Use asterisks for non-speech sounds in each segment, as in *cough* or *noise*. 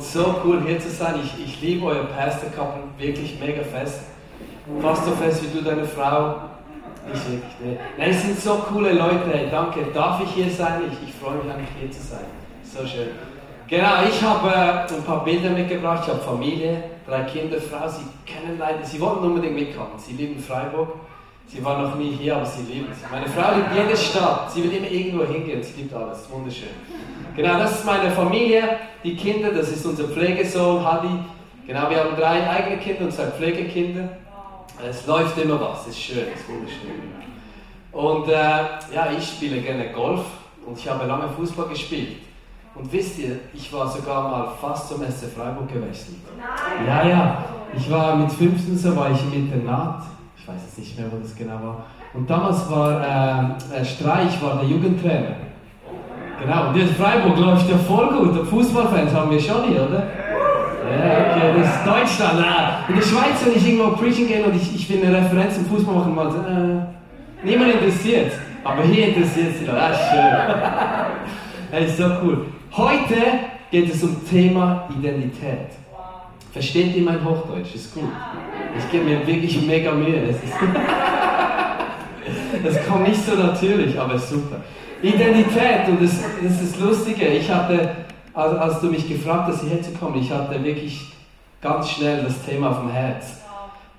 So cool hier zu sein. Ich, ich liebe euer Pastor Couple wirklich mega fest. Fast so fest wie du deine Frau. Ich wirklich. Ne? Nein, es sind so coole Leute. Danke. Darf ich hier sein? Ich, ich freue mich einfach hier zu sein. So schön. Genau, ich habe äh, ein paar Bilder mitgebracht. Ich habe Familie, drei Kinder, Frau. Sie kennen leider, sie wollten unbedingt mitkommen. Sie lieben Freiburg. Sie war noch nie hier, aber sie liebt es. Meine Frau liebt jede Stadt. Sie will immer irgendwo hingehen. Sie liebt alles. Wunderschön. Genau, das ist meine Familie. Die Kinder, das ist unser Pflegesohn Hadi. Genau, wir haben drei eigene Kinder und zwei Pflegekinder. Es läuft immer was. Es ist schön, es ist wunderschön. Und äh, ja, ich spiele gerne Golf und ich habe lange Fußball gespielt. Und wisst ihr, ich war sogar mal fast zum SC Freiburg gewechselt. Nein. Ja, ja. Ich war mit 15 so war ich im Internat. Ich weiß jetzt nicht mehr, wo das genau war. Und damals war äh, Streich war der Jugendtrainer. Genau. Und jetzt Freiburg läuft ja voll gut. Fußballfans haben wir schon hier, oder? Ja, okay, das ist Deutschland. Ah. In der Schweiz, wenn ich irgendwo preaching gehe und ich, ich will eine Referenz im Fußball machen, so, äh, niemand interessiert. Aber hier interessiert es sich. Ah, schön. *laughs* das ist so cool. Heute geht es um Thema Identität. Versteht ihr mein Hochdeutsch? Ist gut. Ich gebe mir wirklich mega Mühe. das *laughs* kommt nicht so natürlich, aber ist super. Identität, und das, das ist das Lustige. Ich hatte, als, als du mich gefragt hast, hierher zu kommen, ich hatte wirklich ganz schnell das Thema auf dem Herz.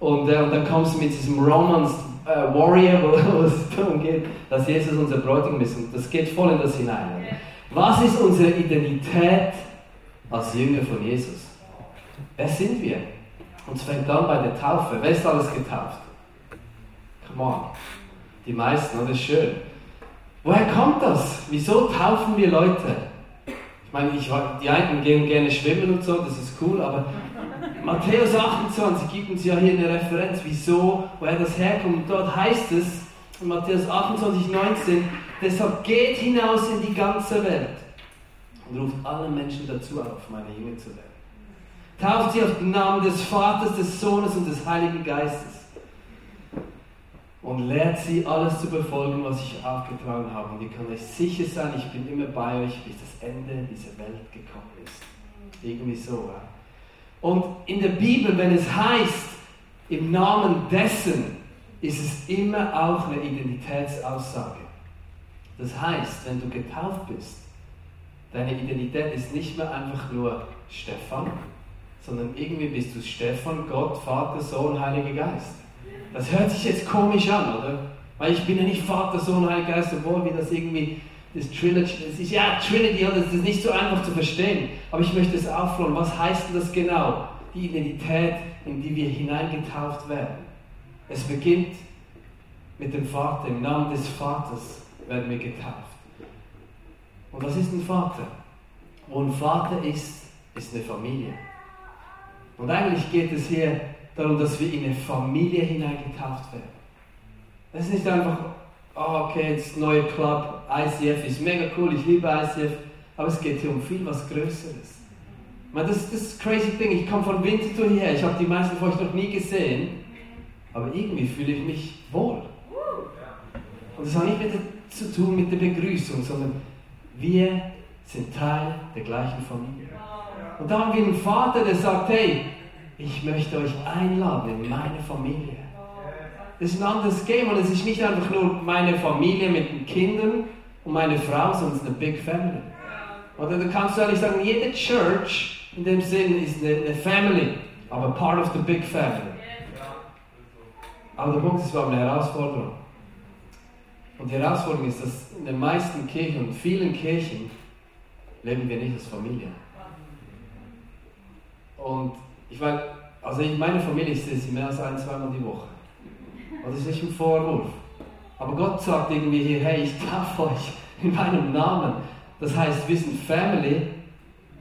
Und, äh, und dann kommst du mit diesem Romance äh, Warrior, wo, *laughs* wo es darum geht, dass Jesus unser Bräutigam ist. Und das geht voll in das hinein. Was ist unsere Identität als Jünger von Jesus? Wer sind wir? Und es fängt an bei der Taufe. Wer ist alles getauft? Come on. Die meisten, das ist schön. Woher kommt das? Wieso taufen wir Leute? Ich meine, ich, die einen gehen gerne schwimmen und so, das ist cool, aber Matthäus 28 gibt uns ja hier eine Referenz, wieso, woher das herkommt. Und dort heißt es, in Matthäus 28, 19, Deshalb geht hinaus in die ganze Welt und ruft alle Menschen dazu auf, meine Jünger zu werden. Tauft sie auf den Namen des Vaters, des Sohnes und des Heiligen Geistes und lehrt sie alles zu befolgen, was ich aufgetragen habe. Und ihr könnt euch sicher sein, ich bin immer bei euch, bis das Ende dieser Welt gekommen ist. Irgendwie so. Ja? Und in der Bibel, wenn es heißt, im Namen dessen, ist es immer auch eine Identitätsaussage. Das heißt, wenn du getauft bist, deine Identität ist nicht mehr einfach nur Stefan, sondern irgendwie bist du Stefan, Gott, Vater, Sohn, Heiliger Geist. Das hört sich jetzt komisch an, oder? Weil ich bin ja nicht Vater, Sohn, Heiliger Geist, obwohl wir das irgendwie, das Trilogy, das ist ja Trinity, das ist nicht so einfach zu verstehen. Aber ich möchte es aufrollen. Was heißt denn das genau? Die Identität, in die wir hineingetauft werden. Es beginnt mit dem Vater, im Namen des Vaters werden wir getauft. Und was ist ein Vater? Wo ein Vater ist, ist eine Familie. Und eigentlich geht es hier darum, dass wir in eine Familie hineingetauft werden. Das ist nicht einfach, oh, okay, jetzt neue Club, ICF ist mega cool, ich liebe ICF, aber es geht hier um viel was Größeres. Man, das, das ist das crazy Ding. Ich komme von Winterthur hierher, ich habe die meisten von euch noch nie gesehen, aber irgendwie fühle ich mich wohl. Und das hat nicht mit zu tun mit der Begrüßung, sondern wir sind Teil der gleichen Familie. Und da haben wir einen Vater, der sagt, hey, ich möchte euch einladen in meine Familie. Das ist ein anderes Game und es ist nicht einfach nur meine Familie mit den Kindern und meine Frau, sondern es ist eine Big Family. Oder du kannst du ehrlich sagen, jede Church in dem Sinn ist eine, eine Family, aber part of the big family. Aber der Punkt ist, wir haben eine Herausforderung. Und die Herausforderung ist, dass in den meisten Kirchen und vielen Kirchen leben wir nicht als Familie. Und ich meine, also ich, meine Familie, sehe sie mehr als ein, zweimal die Woche. Das ist nicht ein Vorwurf. Aber Gott sagt irgendwie hier, hey, ich darf euch *laughs* in meinem Namen. Das heißt, wir sind Family.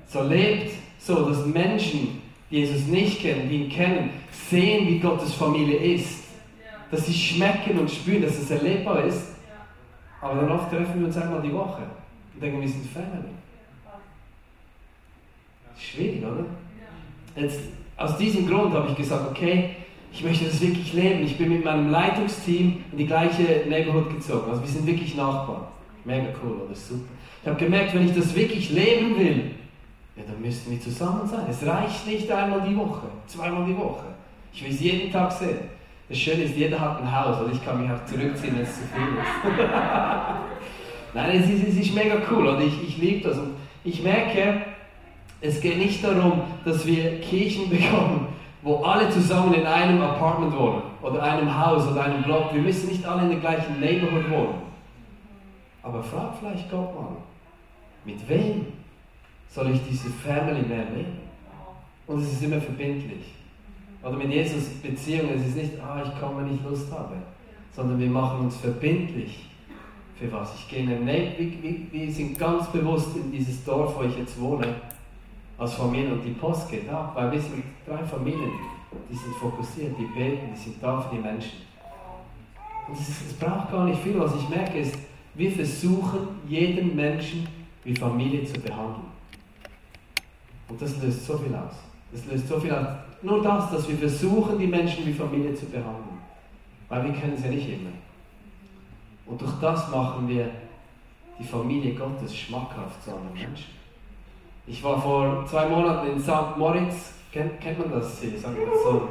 So lebt so, dass Menschen, die Jesus nicht kennen, die ihn kennen, sehen, wie Gottes Familie ist. Dass sie schmecken und spüren, dass es erlebbar ist aber dann oft treffen wir uns einmal die Woche und denken, wir sind Family. Schwierig, oder? Jetzt, aus diesem Grund habe ich gesagt, okay, Ich möchte das wirklich leben. Ich bin mit meinem Leitungsteam in die gleiche Neighborhood gezogen. Also wir sind wirklich Nachbarn. Mega cool, oder super. Ich habe gemerkt, wenn ich das wirklich leben will, ja, dann müssten wir zusammen sein. Es reicht nicht einmal die Woche, zweimal die Woche. Ich will es jeden Tag sehen. Das Schöne ist, jeder hat ein Haus, oder ich kann mich auch zurückziehen, wenn es zu viel ist. *laughs* Nein, es ist, es ist mega cool, oder ich, ich liebe das. Und ich merke, es geht nicht darum, dass wir Kirchen *laughs* bekommen, wo alle zusammen in einem Apartment wohnen oder einem Haus oder einem Block. Wir müssen nicht alle in der gleichen Neighborhood wohnen. Aber frag vielleicht Gott mal, mit wem soll ich diese Family mehr leben? Und es ist immer verbindlich. Oder mit Jesus Beziehung, es ist nicht, ah, ich komme, wenn ich Lust habe, sondern wir machen uns verbindlich. Für was? Ich gehe in eine, wir, wir sind ganz bewusst in dieses Dorf, wo ich jetzt wohne, als Familie und die Post geht ab, weil wir sind drei Familien, die sind fokussiert, die beten, die sind da für die Menschen. Und es, braucht gar nicht viel, was ich merke, ist, wir versuchen jeden Menschen wie Familie zu behandeln. Und das löst so viel aus. Das löst so viel aus. Nur das, dass wir versuchen, die Menschen wie Familie zu behandeln. Weil wir können sie nicht immer. Und durch das machen wir die Familie Gottes schmackhaft zu anderen Menschen. Ich war vor zwei Monaten in St. Moritz. Kennt, kennt man das hier? Sag das so.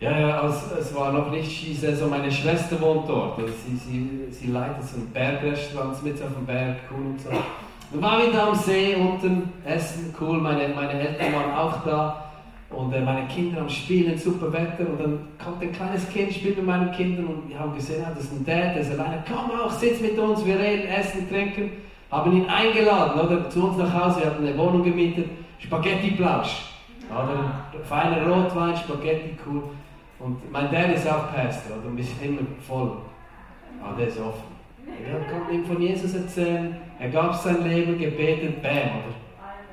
Ja, ja, also es war noch nicht Skisaison. Meine Schwester wohnt dort. Sie, sie, sie leitet so ein Bergrestaurant mit auf dem Berg, cool und so. Dann wir da am See unten, essen, cool. Meine, meine Eltern waren auch da. Und äh, meine Kinder am Spielen, super Wetter. Und dann kommt ein kleines Kind, spielt mit meinen Kindern. Und wir haben gesehen, ah, das ist ein Dad, der ist alleine. Komm auch, sitz mit uns, wir reden, essen, trinken. Haben ihn eingeladen, oder? Zu uns nach Hause. Wir hatten eine Wohnung gemietet. Spaghetti-Plausch. Oder? Feiner Rotwein, Spaghetti, cool. Und mein Dad ist auch Pastor, oder? Wir sind immer voll. Aber ah, der ist offen. Er konnte ihm von Jesus erzählen. Er gab sein Leben, gebetet, bam, oder?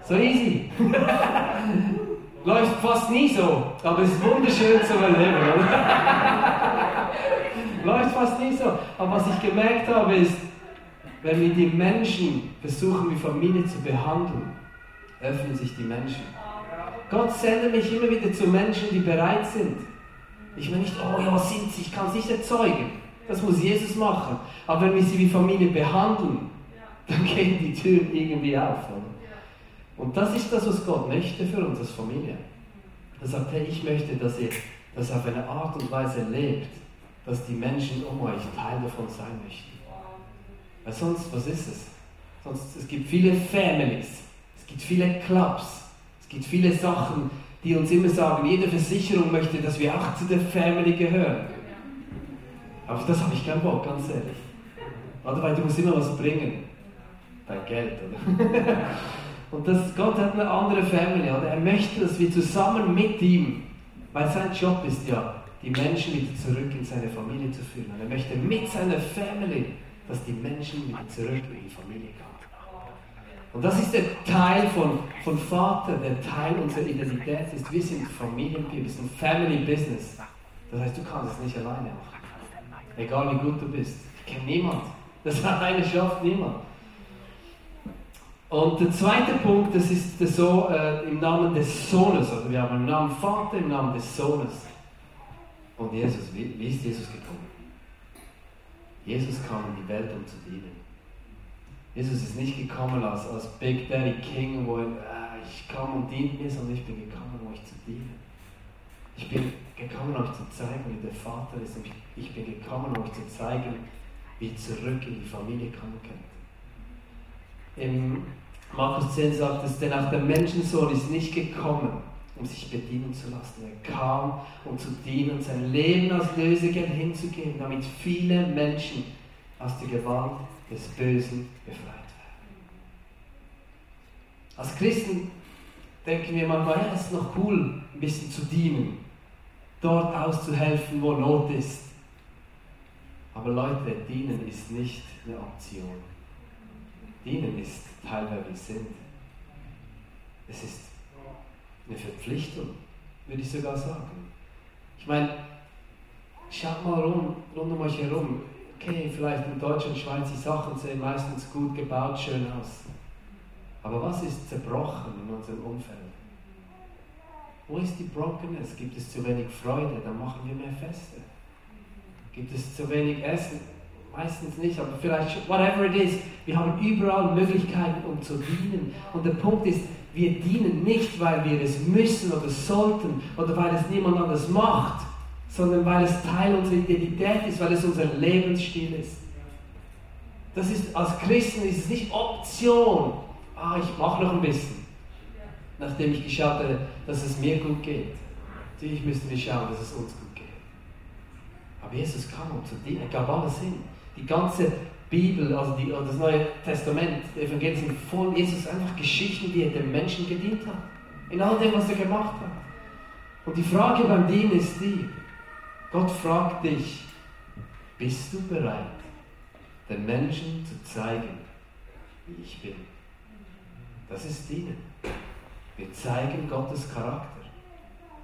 So easy. *laughs* Läuft fast nie so, aber es ist wunderschön zu erleben, oder? *laughs* Läuft fast nie so. Aber was ich gemerkt habe, ist, wenn wir die Menschen versuchen, wie Familie zu behandeln, öffnen sich die Menschen. Gott sendet mich immer wieder zu Menschen, die bereit sind. Ich will nicht, oh ja, sind sie, ich kann es nicht erzeugen. Das muss Jesus machen. Aber wenn wir sie wie Familie behandeln, dann gehen die Türen irgendwie auf. Oder? Und das ist das, was Gott möchte für uns als Familie. Er sagt, hey, ich möchte, dass ihr das auf eine Art und Weise lebt, dass die Menschen um euch Teil davon sein möchten. Weil sonst, was ist es? Sonst, es gibt viele Families, es gibt viele Clubs, es gibt viele Sachen, die uns immer sagen, jede Versicherung möchte, dass wir auch zu der Family gehören. Aber das habe ich keinen Bock, ganz ehrlich. Oder weil du musst immer was bringen. Dein Geld, oder? *laughs* Und das, Gott hat eine andere Family, oder? Er möchte, dass wir zusammen mit ihm, weil sein Job ist ja, die Menschen wieder zurück in seine Familie zu führen. Und er möchte mit seiner Family, dass die Menschen wieder zurück in die Familie kommen. Und das ist der Teil von, von Vater, der Teil unserer Identität ist. Wir sind Familienbild, wir sind Family Business. Das heißt, du kannst es nicht alleine machen. Egal wie gut du bist. Ich kenne niemand. Das *laughs* hat eine schafft niemand. Und der zweite Punkt, das ist so äh, im Namen des Sohnes. Also wir haben im Namen Vater, im Namen des Sohnes. Und Jesus, wie, wie ist Jesus gekommen? Jesus kam in die Welt, um zu dienen. Jesus ist nicht gekommen als, als Big Daddy King, wo er, äh, ich komme und dient mir, sondern ich bin gekommen, um euch zu dienen. Ich bin gekommen, euch zu zeigen, wie der Vater ist. Und ich bin gekommen, euch zu zeigen, wie ihr zurück in die Familie kommen könnt. Im Markus 10 sagt es, denn auch der Menschensohn ist nicht gekommen, um sich bedienen zu lassen. Er kam, um zu dienen sein Leben als Lösegeld hinzugeben, damit viele Menschen aus der Gewalt des Bösen befreit werden. Als Christen denken wir manchmal, ja, es ist noch cool, ein bisschen zu dienen, dort auszuhelfen, wo Not ist. Aber Leute, dienen ist nicht eine Option. Dienen ist Teil, wer wir sind. Es ist eine Verpflichtung, würde ich sogar sagen. Ich meine, schaut mal rum, rund um euch herum. Okay, vielleicht in Deutschland, Schweiz, die Sachen sehen meistens gut gebaut, schön aus. Aber was ist zerbrochen in unserem Umfeld? Wo ist die Brokenness? Gibt es zu wenig Freude? Dann machen wir mehr Feste. Gibt es zu wenig Essen? Meistens nicht, aber vielleicht, whatever it is, wir haben überall Möglichkeiten, um zu dienen. Und der Punkt ist, wir dienen nicht, weil wir es müssen oder sollten oder weil es niemand anders macht, sondern weil es Teil unserer Identität ist, weil es unser Lebensstil ist. Das ist, als Christen ist es nicht Option. Ah, ich mache noch ein bisschen. Nachdem ich geschaut habe, dass es mir gut geht. Natürlich müssen wir schauen, dass es uns gut geht. Aber Jesus kam, um zu dienen. Er gab alles hin. Die ganze Bibel, also die, das Neue Testament, die Evangelien sind voll Jesus einfach Geschichten, wie er den Menschen gedient hat. In all dem, was er gemacht hat. Und die Frage beim Dienen ist die, Gott fragt dich, bist du bereit, den Menschen zu zeigen, wie ich bin? Das ist Dienen. Wir zeigen Gottes Charakter.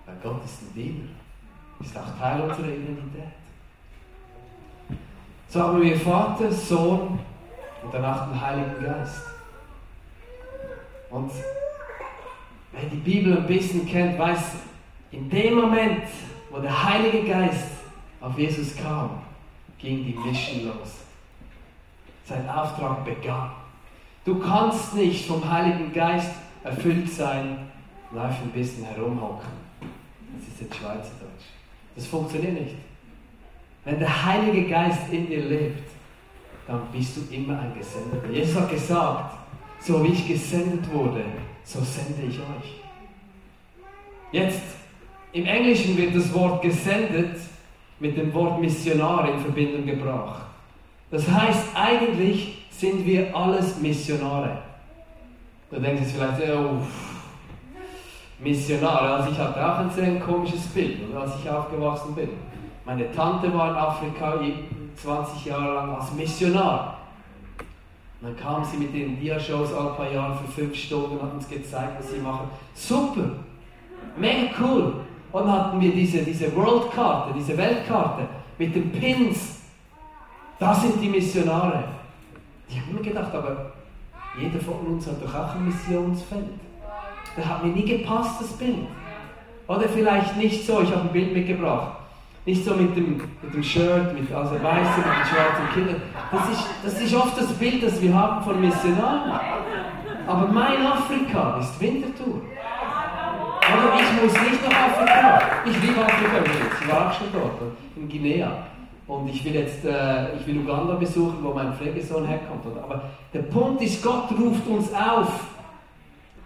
Weil Gott ist ein Diener. Ist auch Teil unserer Identität. So haben wir Vater, Sohn und danach den Heiligen Geist. Und wer die Bibel ein bisschen kennt, weiß, in dem Moment, wo der Heilige Geist auf Jesus kam, ging die Mission los. Sein Auftrag begann. Du kannst nicht vom Heiligen Geist erfüllt sein und einfach ein bisschen herumhocken. Das ist jetzt Schweizerdeutsch. Das funktioniert nicht. Wenn der Heilige Geist in dir lebt, dann bist du immer ein Gesendeter. Jesus hat gesagt, so wie ich gesendet wurde, so sende ich euch. Jetzt, im Englischen wird das Wort gesendet mit dem Wort Missionar in Verbindung gebracht. Das heißt, eigentlich sind wir alles Missionare. Da denkt jetzt vielleicht, oh, Missionare. Also ich hatte auch ein sehr komisches Bild, als ich aufgewachsen bin. Meine Tante war in Afrika 20 Jahre lang als Missionar. Und dann kam sie mit den Dia-Shows alle paar Jahre für fünf Stunden und hat uns gezeigt, was sie machen. Super! Mega cool! Und dann hatten wir diese, diese World-Karte, diese Weltkarte mit den Pins. Das sind die Missionare. Ich habe mir gedacht, aber jeder von uns hat doch auch ein Missionsfeld. Da hat mir nie gepasst, das Bild. Oder vielleicht nicht so, ich habe ein Bild mitgebracht. Nicht so mit dem, mit dem Shirt, mit also weißen, den schwarzen Kindern. Das ist, das ist oft das Bild, das wir haben von Missionaren. Aber mein Afrika ist Winterthur. Aber ich muss nicht nach Afrika. Ich liebe Afrika Ich war schon dort, in Guinea. Und ich will jetzt, äh, ich will Uganda besuchen, wo mein Pflegesohn herkommt. Aber der Punkt ist, Gott ruft uns auf,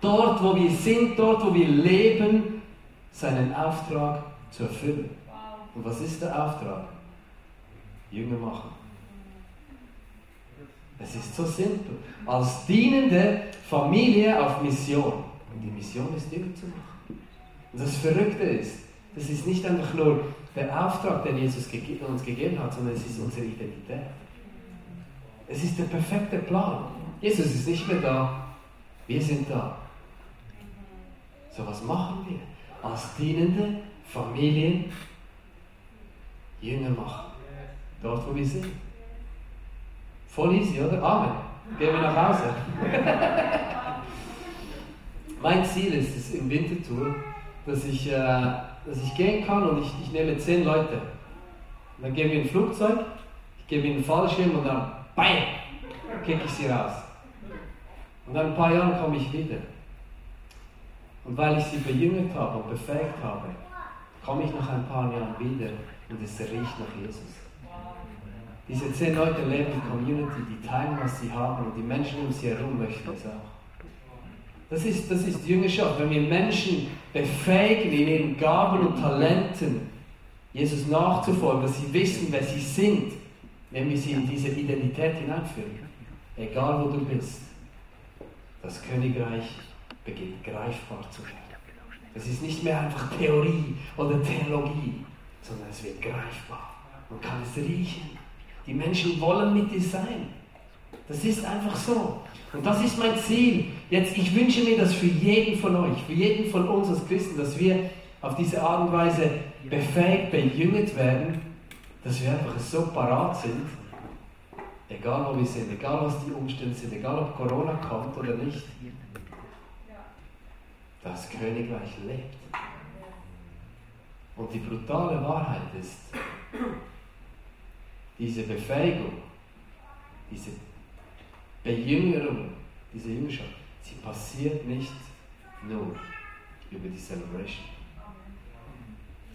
dort wo wir sind, dort wo wir leben, seinen Auftrag zu erfüllen. Und was ist der Auftrag? Jünger machen. Es ist so simpel. Als dienende Familie auf Mission. Und die Mission ist Jünger zu machen. Und das Verrückte ist, das ist nicht einfach nur der Auftrag, den Jesus uns gegeben hat, sondern es ist unsere Identität. Es ist der perfekte Plan. Jesus ist nicht mehr da, wir sind da. So was machen wir? Als dienende Familien Jünger machen. Dort, wo wir sind. Voll easy, oder? Amen. Gehen wir nach Hause. *laughs* mein Ziel ist es im Wintertour, dass ich äh, dass ich gehen kann und ich, ich nehme zehn Leute. Und dann gehen wir in ein Flugzeug, ich gebe ihnen einen Fallschirm und dann BAM! kicke ich sie raus. Und nach ein paar Jahren komme ich wieder. Und weil ich sie bejüngert habe und befähigt habe, komme ich nach ein paar Jahren wieder und es riecht nach Jesus. Diese zehn Leute leben in Community, die teilen, was sie haben und die Menschen um sie herum möchten es auch. Das ist, das ist Jüngerschaft, wenn wir Menschen befähigen in ihren Gaben und Talenten, Jesus nachzufolgen, dass sie wissen, wer sie sind, wenn wir sie in diese Identität hineinführen. Egal wo du bist, das Königreich beginnt greifbar zu werden. Es ist nicht mehr einfach Theorie oder Theologie, sondern es wird greifbar. Man kann es riechen. Die Menschen wollen mit dir sein. Das ist einfach so. Und das ist mein Ziel. Jetzt, ich wünsche mir das für jeden von euch, für jeden von uns als Christen, dass wir auf diese Art und Weise befähigt, bejüngert werden, dass wir einfach so parat sind, egal wo wir sind, egal was die Umstände sind, egal ob Corona kommt oder nicht. Das Königreich lebt. Und die brutale Wahrheit ist, diese Befähigung, diese Bejüngerung, diese Jüngerschaft, sie passiert nicht nur über die Celebration.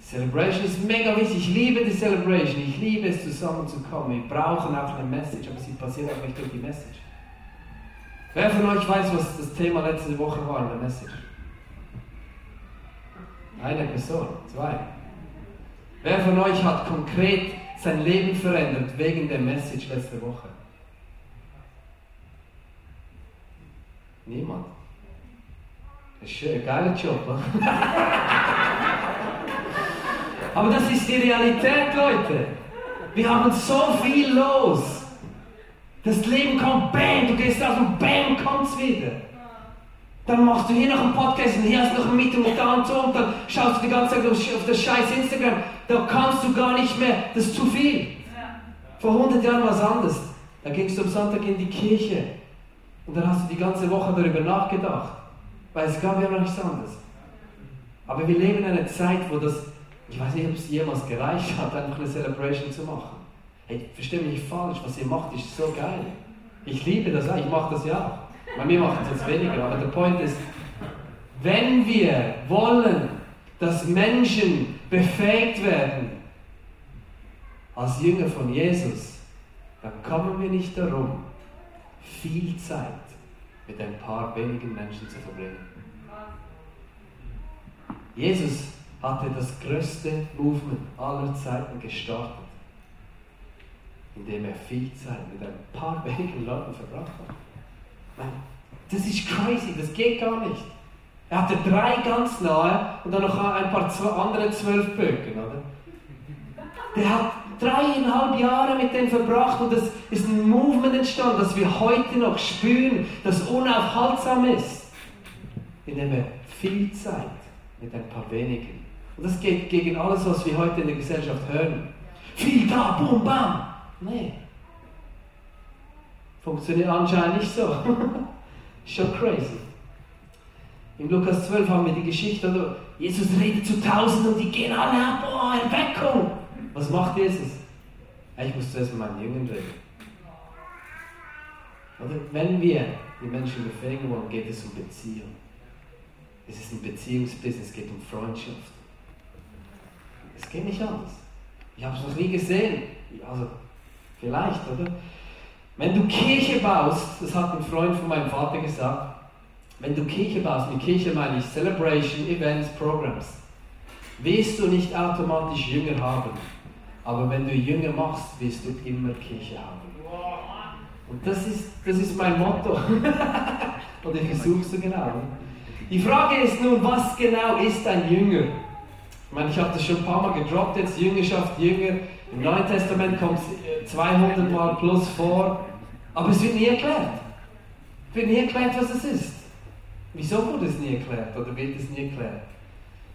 Celebration ist mega wichtig. Ich liebe die Celebration. Ich liebe es, zusammenzukommen. Wir brauchen auch eine Message, aber sie passiert auch nicht durch die Message. Wer von euch weiß, was das Thema letzte Woche war in der Message? Eine Person, zwei. Wer von euch hat konkret sein Leben verändert wegen der Message letzte Woche? Niemand. Das ist ein geiler Job. *laughs* Aber das ist die Realität, Leute. Wir haben so viel los. Das Leben kommt, bam, du gehst aus und bam, kommt's wieder. Dann machst du hier noch einen Podcast und hier hast du noch ein Meeting und da und so und dann schaust du die ganze Zeit auf das scheiß Instagram. Da kannst du gar nicht mehr, das ist zu viel. Vor 100 Jahren war es anders. Da gingst du am Sonntag in die Kirche und dann hast du die ganze Woche darüber nachgedacht. Weil es gab ja noch nichts anderes. Aber wir leben in einer Zeit, wo das, ich weiß nicht, ob es jemals gereicht hat, einfach eine Celebration zu machen. Hey, verstehe mich nicht falsch, was ihr macht, ist so geil. Ich liebe das ich mache das ja auch. Bei mir macht es jetzt weniger, aber der Point ist, wenn wir wollen, dass Menschen befähigt werden als Jünger von Jesus, dann kommen wir nicht darum, viel Zeit mit ein paar wenigen Menschen zu verbringen. Jesus hatte das größte Movement aller Zeiten gestartet, indem er viel Zeit mit ein paar *laughs* wenigen Leuten verbracht hat. Das ist crazy, das geht gar nicht. Er hatte drei ganz nahe und dann noch ein paar andere zwölf Böcken, oder? Der hat dreieinhalb Jahre mit denen verbracht und es ist ein Movement entstanden, das wir heute noch spüren, das unaufhaltsam ist, indem wir viel Zeit mit ein paar wenigen. Und das geht gegen alles, was wir heute in der Gesellschaft hören. Viel da, boom, bam. Nee. Funktioniert anscheinend nicht so. *laughs* Schon crazy. In Lukas 12 haben wir die Geschichte, oder? Jesus redet zu Tausenden und die gehen alle ab, oh, Erweckung. Was macht Jesus? Ich muss zuerst mit meinen Jüngern reden. Oder wenn wir die Menschen befähigen wollen, geht es um Beziehung. Es ist ein Beziehungsbusiness, es geht um Freundschaft. Es geht nicht anders. Ich habe es noch nie gesehen. Also, vielleicht, oder? Wenn du Kirche baust, das hat ein Freund von meinem Vater gesagt, wenn du Kirche baust, mit Kirche meine ich Celebration, Events, Programs, wirst du nicht automatisch Jünger haben. Aber wenn du Jünger machst, wirst du immer Kirche haben. Und das ist, das ist mein Motto. *laughs* Und ich versuche so genau. Die Frage ist nun, was genau ist ein Jünger? Ich meine, ich habe das schon ein paar Mal gedroppt jetzt, Jüngerschaft, Jünger. Im Neuen Testament kommt es 200 Mal plus vor, aber es wird nie erklärt. Es wird nie erklärt, was es ist. Wieso wurde es nie erklärt oder wird es nie erklärt?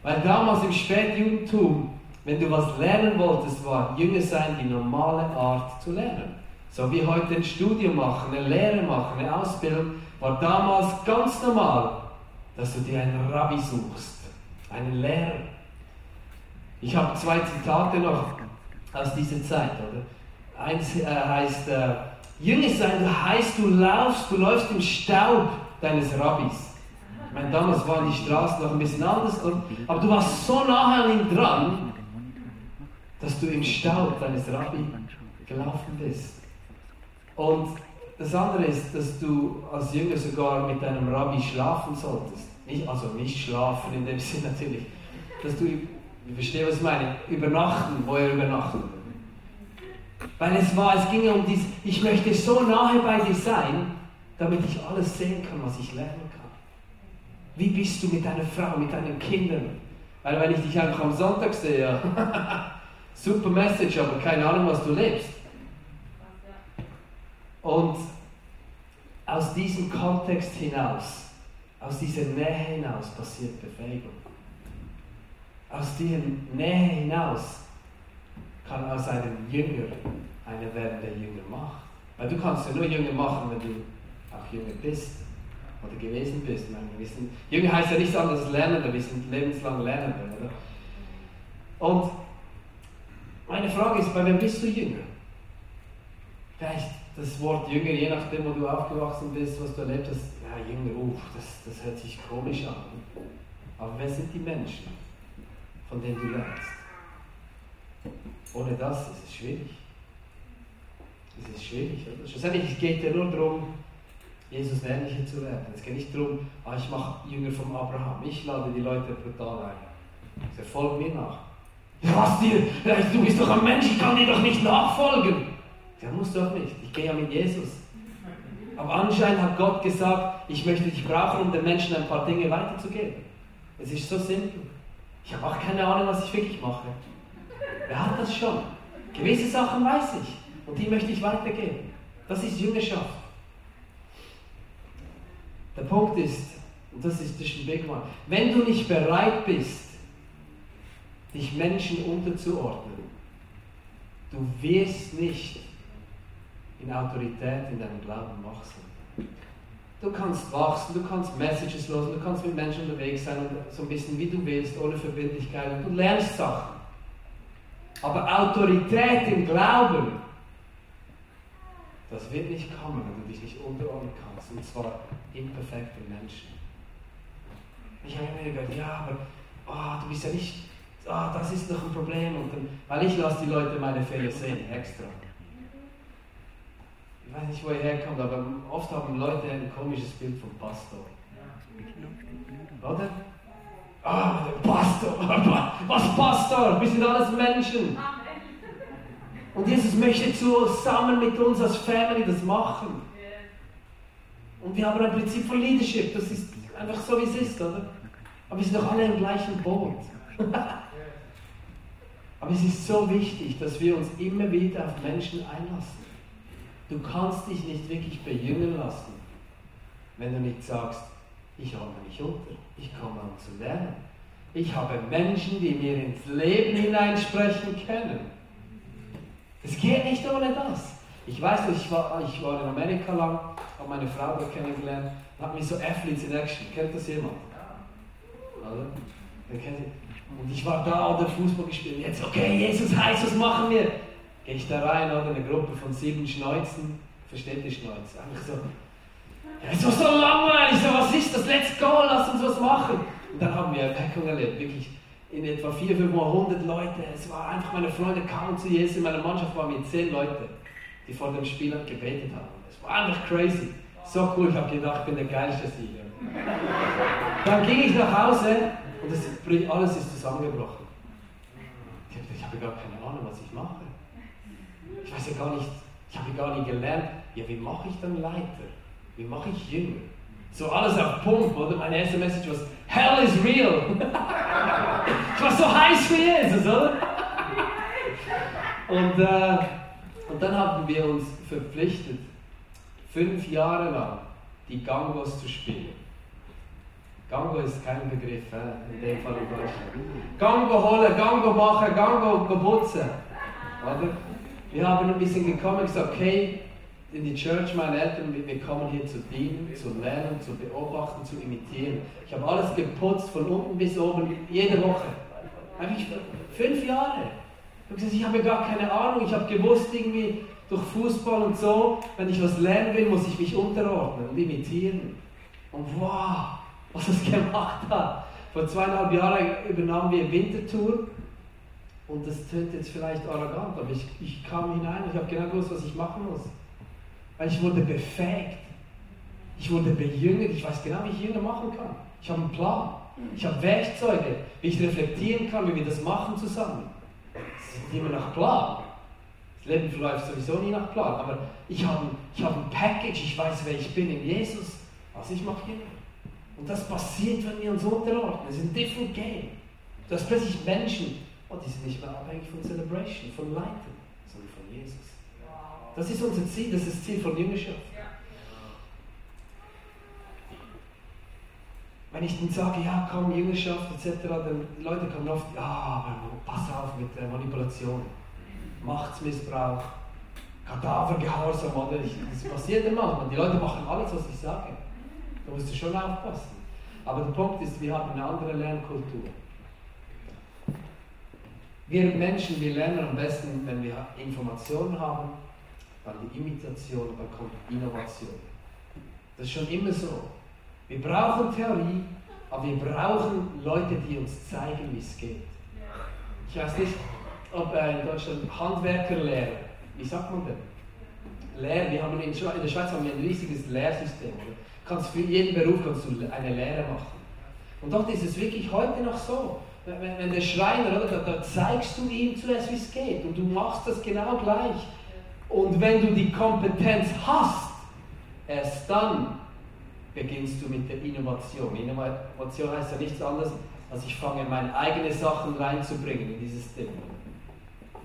Weil damals im Spätjudentum wenn du was lernen wolltest, war Jünger sein die normale Art zu lernen. So wie heute ein Studium machen, eine Lehre machen, eine Ausbildung, war damals ganz normal, dass du dir einen Rabbi suchst, einen Lehrer. Ich habe zwei Zitate noch aus dieser Zeit, oder? Eins äh, heißt, äh, Jünger sein heißt, du laufst, du läufst im Staub deines Rabbis. Ich meine, damals waren die Straßen noch ein bisschen anders, aber du warst so nah an ihm dran, dass du im Staub deines Rabbi gelaufen bist. Und das andere ist, dass du als Jünger sogar mit deinem Rabbi schlafen solltest. Nicht, also nicht schlafen in dem *laughs* Sinne natürlich. Dass du, ich verstehe, was ich meine, übernachten, wo er übernachten. Weil es war, es ging um dies, ich möchte so nahe bei dir sein, damit ich alles sehen kann, was ich lernen kann. Wie bist du mit deiner Frau, mit deinen Kindern? Weil wenn ich dich einfach am Sonntag sehe, *laughs* Super Message, aber keine Ahnung, was du lebst. Und aus diesem Kontext hinaus, aus dieser Nähe hinaus passiert Befähigung. Aus dieser Nähe hinaus kann aus einem Jünger einer werden, der Jünger macht. Weil du kannst ja nur Jünger machen, wenn du auch Jünger bist oder gewesen bist. Meine, Jünger heißt ja nichts anderes als Lernender, wir sind lebenslang Lernende, oder? Und meine Frage ist, bei wem bist du Jünger? Vielleicht das Wort Jünger, je nachdem, wo du aufgewachsen bist, was du erlebt hast, ja, Jünger, uff, das, das hört sich komisch an. Aber wer sind die Menschen, von denen du lernst? Ohne das ist es schwierig. Es ist schwierig. Oder? Schlussendlich geht ja nur darum, Jesus ähnlicher zu werden. Es geht nicht darum, ah, ich mache Jünger von Abraham. Ich lade die Leute brutal ein. Sie folgen mir nach. Was dir? Du bist doch ein Mensch, ich kann dir doch nicht nachfolgen. Ja, muss doch nicht. Ich gehe ja mit Jesus. Aber anscheinend hat Gott gesagt, ich möchte dich brauchen, um den Menschen ein paar Dinge weiterzugeben. Es ist so simpel. Ich habe auch keine Ahnung, was ich wirklich mache. Wer hat das schon? Gewisse Sachen weiß ich und die möchte ich weitergeben. Das ist Jüngerschaft. Der Punkt ist, und das ist, Big One, wenn du nicht bereit bist, dich Menschen unterzuordnen, du wirst nicht in Autorität in deinem Glauben wachsen. Du kannst wachsen, du kannst Messages losen, du kannst mit Menschen unterwegs sein und so ein bisschen wie du willst, ohne Verbindlichkeit und du lernst Sachen. Aber Autorität im Glauben, das wird nicht kommen, wenn du dich nicht unterordnen kannst, und zwar imperfekte Menschen. Ich habe mir gedacht, ja, aber oh, du bist ja nicht, oh, das ist doch ein Problem, und dann, weil ich lasse die Leute meine Fehler sehen, extra ich weiß nicht, wo er herkommt, aber oft haben Leute ein komisches Bild vom Pastor. Oder? Ah, der Pastor. Was Pastor? Wir sind alles Menschen. Und Jesus möchte zusammen mit uns als Family das machen. Und wir haben ein Prinzip von Leadership. Das ist einfach so, wie es ist, oder? Aber wir sind doch alle im gleichen Boot. *laughs* Aber es ist so wichtig, dass wir uns immer wieder auf Menschen einlassen. Du kannst dich nicht wirklich bejüngen lassen, wenn du nicht sagst, ich habe mich unter, ich komme um zu lernen. Ich habe Menschen, die mir ins Leben hineinsprechen können. Es geht nicht ohne das. Ich weiß nicht, ich war, ich war in Amerika lang, habe meine Frau da kennengelernt, habe mich so Athletes in Action. Kennt das jemand? Also, und ich war da oder Fußball gespielt. Jetzt, okay, Jesus heißt, was machen wir? gehe ich da rein, oder eine Gruppe von sieben Schneuzen, versteht die Schneuze? Einfach so, es war so langweilig, so, was ist das? Let's go, lass uns was machen. Und dann haben wir Erweckung erlebt, wirklich in etwa 400, 500 Leute. Es war einfach, meine Freunde kamen zu Jesus, in meiner Mannschaft waren wir zehn Leute, die vor dem Spiel gebetet haben. Es war einfach crazy. So cool, ich habe gedacht, ich bin der geilste Sieger. Dann ging ich nach Hause und das, alles ist zusammengebrochen. Ich habe gar keine Ahnung, was ich mache ich weiß ja gar nicht, ich habe gar nicht gelernt, ja, wie mache ich dann Leiter? Wie mache ich Jünger? So alles auf Pump, oder? Meine erste Message war, Hell is real! *laughs* ich war so heiß wie Jesus, oder? *laughs* Und, äh, und dann haben wir uns verpflichtet, fünf Jahre lang die Gangos zu spielen. Gango ist kein Begriff, äh, in dem Fall in Deutschland. Gango holen, Gango machen, Gango putzen. Oder? Wir haben ein bisschen gekommen und gesagt, okay, in die Church, meine Eltern, wir kommen hier zu dienen, zu lernen, zu beobachten, zu imitieren. Ich habe alles geputzt, von unten bis oben, jede Woche. Eigentlich fünf Jahre. Ich habe gar keine Ahnung, ich habe gewusst, irgendwie durch Fußball und so, wenn ich was lernen will, muss ich mich unterordnen und imitieren. Und wow, was das *laughs* gemacht hat. Vor zweieinhalb Jahren übernahmen wir Wintertour und das tönt jetzt vielleicht arrogant, aber ich, ich kam hinein, ich habe genau gewusst, was ich machen muss. Weil ich wurde befähigt. Ich wurde bejüngert, ich weiß genau, wie ich Jünger machen kann. Ich habe einen Plan. Ich habe Werkzeuge, wie ich reflektieren kann, wie wir das machen zusammen. Es ist immer nach Plan. Das Leben verläuft sowieso nie nach Plan, aber ich habe, ich habe ein Package, ich weiß, wer ich bin in Jesus. Also ich mache Jünger. Und das passiert, wenn wir uns unterordnen. Es ist ein different game. Du hast plötzlich Menschen, und die sind nicht mehr abhängig von Celebration, von Leiten, sondern von Jesus. Das ist unser Ziel, das ist das Ziel von Jüngerschaft. Wenn ich dann sage, ja, komm, Jüngerschaft etc., dann die Leute kommen oft, ja, aber pass auf mit der Manipulation, Machtsmissbrauch, Kadavergehorsam, oder? Das passiert immer und die Leute machen alles, was ich sage. Da musst du schon aufpassen. Aber der Punkt ist, wir haben eine andere Lernkultur. Wir Menschen, wir lernen am besten, wenn wir Informationen haben, dann die Imitation und dann kommt Innovation. Das ist schon immer so. Wir brauchen Theorie, aber wir brauchen Leute, die uns zeigen, wie es geht. Ich weiß nicht, ob äh, in Deutschland Handwerkerlehre, wie sagt man denn? Lehre, wir haben in, der Schweiz haben wir ein riesiges Lehrsystem. Oder? Kannst für jeden Beruf kannst du eine Lehre machen. Und dort ist es wirklich heute noch so. Wenn, der Schreiner, oder, da, da zeigst du ihm zuerst, wie es geht. Und du machst das genau gleich. Und wenn du die Kompetenz hast, erst dann beginnst du mit der Innovation. Innovation heißt ja nichts anderes, als ich fange, meine eigenen Sachen reinzubringen in dieses Ding.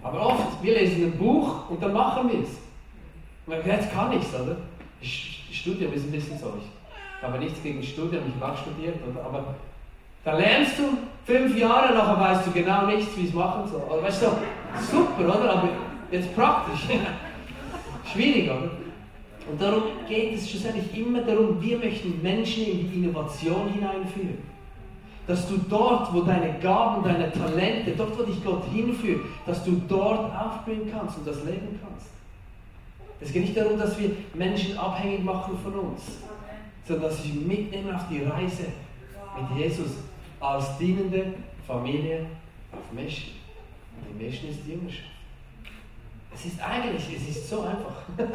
Aber oft, wir lesen ein Buch und dann machen wir es. Jetzt kann ich es, oder? Studium ist ein bisschen so. Ich habe nichts gegen Studium, ich habe auch studiert, oder? aber da lernst du fünf Jahre, nachher weißt du genau nichts, wie es machen soll. Also, weißt du, super, oder? Aber jetzt praktisch. *laughs* Schwierig, oder? Und darum geht es schlussendlich immer darum, wir möchten Menschen in die Innovation hineinführen. Dass du dort, wo deine Gaben, deine Talente, dort, wo dich Gott hinführt, dass du dort aufblühen kannst und das leben kannst. Es geht nicht darum, dass wir Menschen abhängig machen von uns, sondern dass sie mitnehmen auf die Reise mit Jesus als dienende Familie auf Menschen. Und die Menschen ist die Jüngerschaft. Es ist eigentlich, es ist so einfach. *laughs*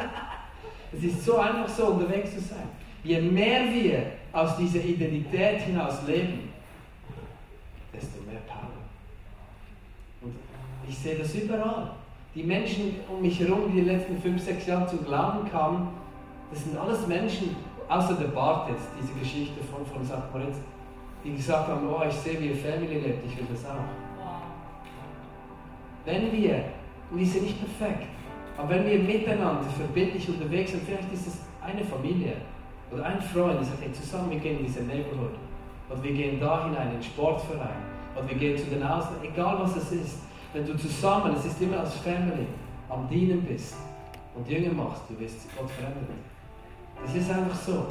es ist so einfach so unterwegs zu sein. Je mehr wir aus dieser Identität hinaus leben, desto mehr Power. Und ich sehe das überall. Die Menschen um mich herum, die in den letzten fünf, sechs Jahren zum Glauben kamen, das sind alles Menschen, außer der Bart jetzt, diese Geschichte von, von St. Moritz, die gesagt haben, oh, ich sehe, wie ihr Family lebt, ich will das auch. Wenn wir, und wir sind nicht perfekt, aber wenn wir miteinander verbindlich unterwegs sind, vielleicht ist es eine Familie oder ein Freund, der sagt, hey, zusammen, wir gehen in diese Neighborhood. Oder wir gehen da hinein, in den Sportverein. Oder wir gehen zu den Außen, egal was es ist. Wenn du zusammen, es ist immer als Family, am Dienen bist und Jünger machst, du wirst Gott verändern. Das ist einfach so.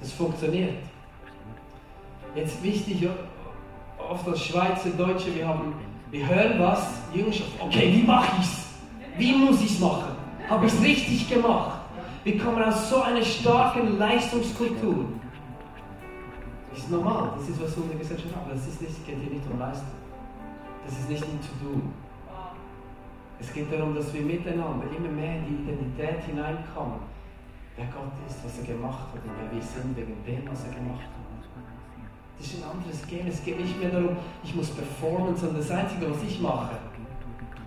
Das funktioniert. Jetzt wichtig, oft als Schweizer, Deutsche, wir, haben, wir hören was, Jüngerschaft, okay, wie mache ich es? Wie muss ich es machen? Habe ich es richtig gemacht? Wir kommen aus so einer starken Leistungskultur. Das ist normal, das ist, was der Gesellschaft haben. Ist nicht, geht hier nicht um Leistung. Das ist nicht ein To-Do. Es geht darum, dass wir miteinander immer mehr in die Identität hineinkommen, wer Gott ist, was er gemacht hat und wer wir sind wegen dem, was er gemacht hat. Das ist ein anderes Game. Es geht nicht mehr darum, ich muss performen, sondern das Einzige, was ich mache,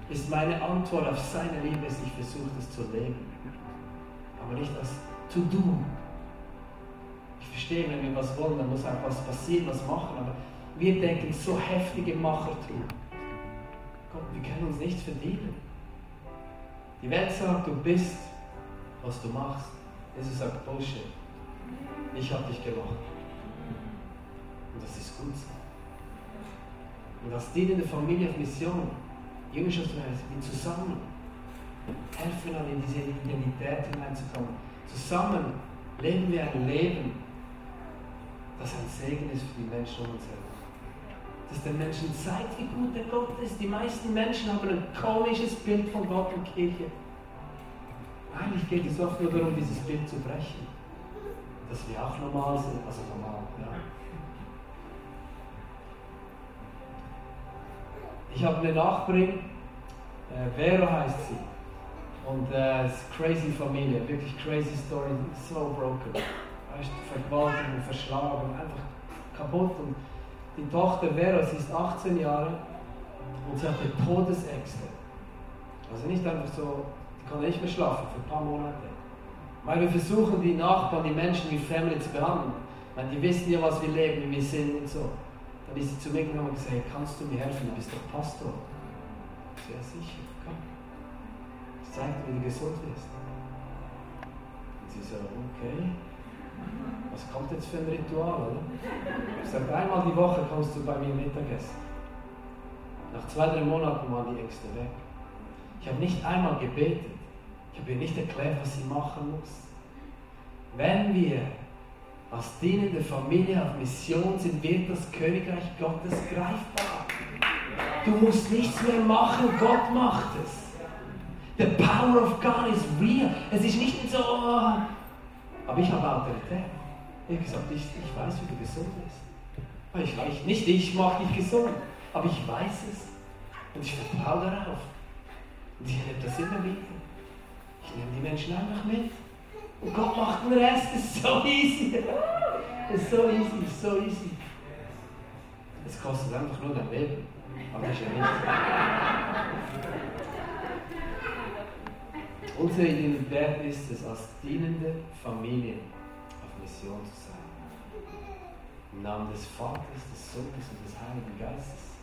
ist meine Antwort auf seine Liebe, ist, ich versuche das zu leben. Aber nicht als To-Do. Ich verstehe, wenn wir was wollen, dann muss auch was passieren, was machen. Aber wir denken so heftige Machertum. Gott, wir können uns nichts verdienen. Die Welt sagt, du bist, was du machst. Jesus sagt, Bullshit. Ich habe dich gemacht. Und das ist gut so. Und als dienende Familie auf Mission, Jüngerschaftsreise, wir zusammen helfen an in diese Identität hineinzukommen. Zusammen leben wir ein Leben, das ein Segen ist für die Menschen um uns herum. Dass der Menschen zeigt, wie gut der Gott ist. Die meisten Menschen haben ein komisches Bild von Gott und Kirche. Eigentlich geht es oft nur darum, dieses Bild zu brechen. Dass wir auch normal sind, also normal, ja. Ich habe eine Nachbarin, äh, Vero heißt sie. Und äh, es ist crazy Familie, wirklich crazy Story, so broken. Weißt, vergewaltigt verschlagen, einfach kaputt. Und die Tochter Vero, sie ist 18 Jahre und sie hatte Todesängste. Also nicht einfach so, die konnte nicht mehr schlafen für ein paar Monate. Weil wir versuchen, die Nachbarn, die Menschen wie Family zu behandeln. Weil die wissen ja, was wir leben, wie wir sind und so. Dann ist sie zu mir gekommen und gesagt, kannst du mir helfen, du bist doch Pastor. Sehr sicher, komm. Zeige dir, wie du gesund wirst. Und sie so, okay. Was kommt jetzt für ein Ritual, oder? Ich sage, einmal die Woche kommst du bei mir Mittagessen. Nach zwei, drei Monaten waren die Ängste weg. Ich habe nicht einmal gebetet. Ich habe ihr nicht erklärt, was sie machen muss. Wenn wir als dienende Familie auf Mission sind, wird das Königreich Gottes greifbar. Du musst nichts mehr machen, Gott macht es. The power of God is real. Es ist nicht so, aber ich habe Autorität. Ich habe gesagt, ich, ich weiß, wie du gesund bist. Ich weiß nicht, ich mache dich gesund, aber ich weiß es. Und ich vertraue darauf. Und ich erlebe das immer wieder. Ich nehme die Menschen einfach mit. Und Gott macht den Rest. Das ist so easy. Das ist so easy, so easy. Es kostet einfach nur dein Leben. Aber das ist ja nicht. Unsere Identität ist es, als dienende Familie auf Mission zu sein. Im Namen des Vaters, des Sohnes und des Heiligen Geistes.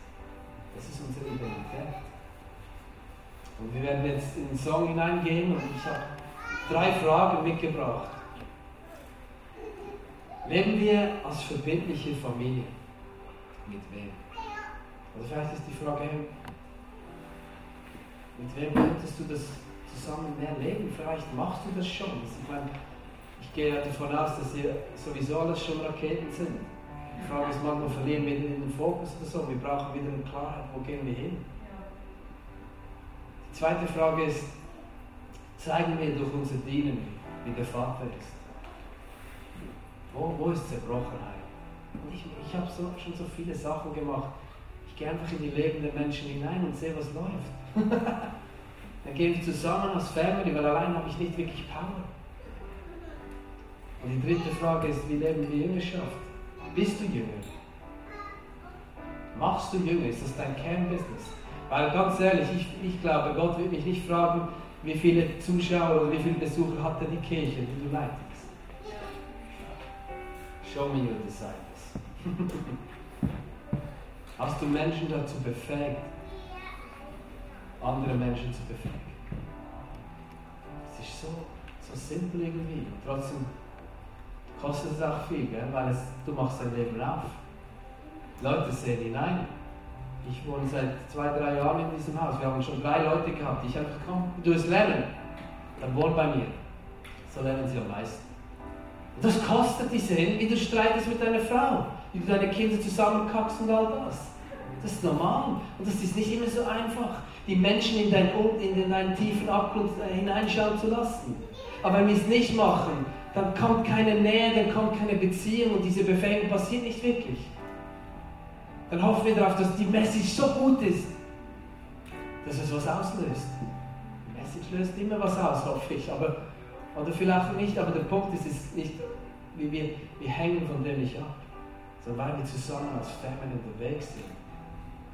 Das ist unsere Identität. Und wir werden jetzt in den Song hineingehen und ich habe drei Fragen mitgebracht. Leben wir als verbindliche Familie? Mit wem? Also vielleicht ist die Frage, mit wem könntest du das zusammen mehr leben? Vielleicht machst du das schon. Ich meine, ich gehe davon aus, dass ihr sowieso alles schon Raketen sind. Die Frage ist manchmal, verlieren wir den Fokus oder so. Wir brauchen wieder eine Klarheit, wo gehen wir hin? Die zweite Frage ist, zeigen wir durch unser Dienen, wie der Vater ist. Wo, wo ist Zerbrochenheit? Ich, ich habe so, schon so viele Sachen gemacht. Ich gehe einfach in die Leben der Menschen hinein und sehe, was läuft. *laughs* Dann gehen wir zusammen als Family, weil allein habe ich nicht wirklich Power. Und die dritte Frage ist, wie leben wir Jüngerschaft? Bist du Jünger? Machst du Jünger? Ist das dein Kernbusiness? Weil ganz ehrlich, ich, ich glaube, Gott wird mich nicht fragen, wie viele Zuschauer oder wie viele Besucher hat denn die Kirche, die du leitest. Show me your disciples. *laughs* Hast du Menschen dazu befähigt, andere Menschen zu befähigen? Es ist so, so simpel irgendwie. Und trotzdem kostet es auch viel, gell? weil es, du machst dein Leben auf. Leute sehen hinein. Ich wohne seit zwei, drei Jahren in diesem Haus. Wir haben schon drei Leute gehabt. Ich habe gesagt, komm, du wirst lernen. Dann wohn bei mir. So lernen sie am meisten. Und das kostet die sehen, wie du streitest mit deiner Frau, wie du deine Kinder zusammenkackst und all das. Das ist normal. Und das ist nicht immer so einfach, die Menschen in, dein, in deinen tiefen Abgrund äh, hineinschauen zu lassen. Aber wenn wir es nicht machen, dann kommt keine Nähe, dann kommt keine Beziehung und diese Befähigung passiert nicht wirklich. Dann hoffen wir darauf, dass die Message so gut ist, dass es was auslöst. Die Message löst immer was aus, hoffe ich. Aber, oder vielleicht nicht, aber der Punkt ist, ist nicht, wie wir, wir hängen von dem nicht ab, sondern weil wir zusammen als Family unterwegs sind.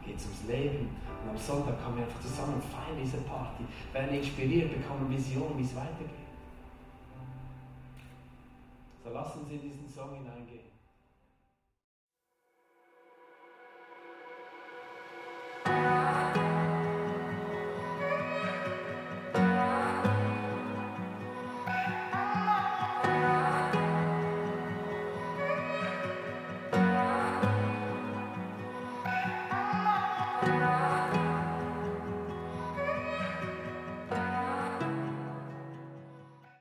Geht es ums Leben. Und am Sonntag kommen wir einfach zusammen und feiern diese Party, werden inspiriert, bekommen Visionen, wie es weitergeht. So lassen Sie diesen Song hineingehen.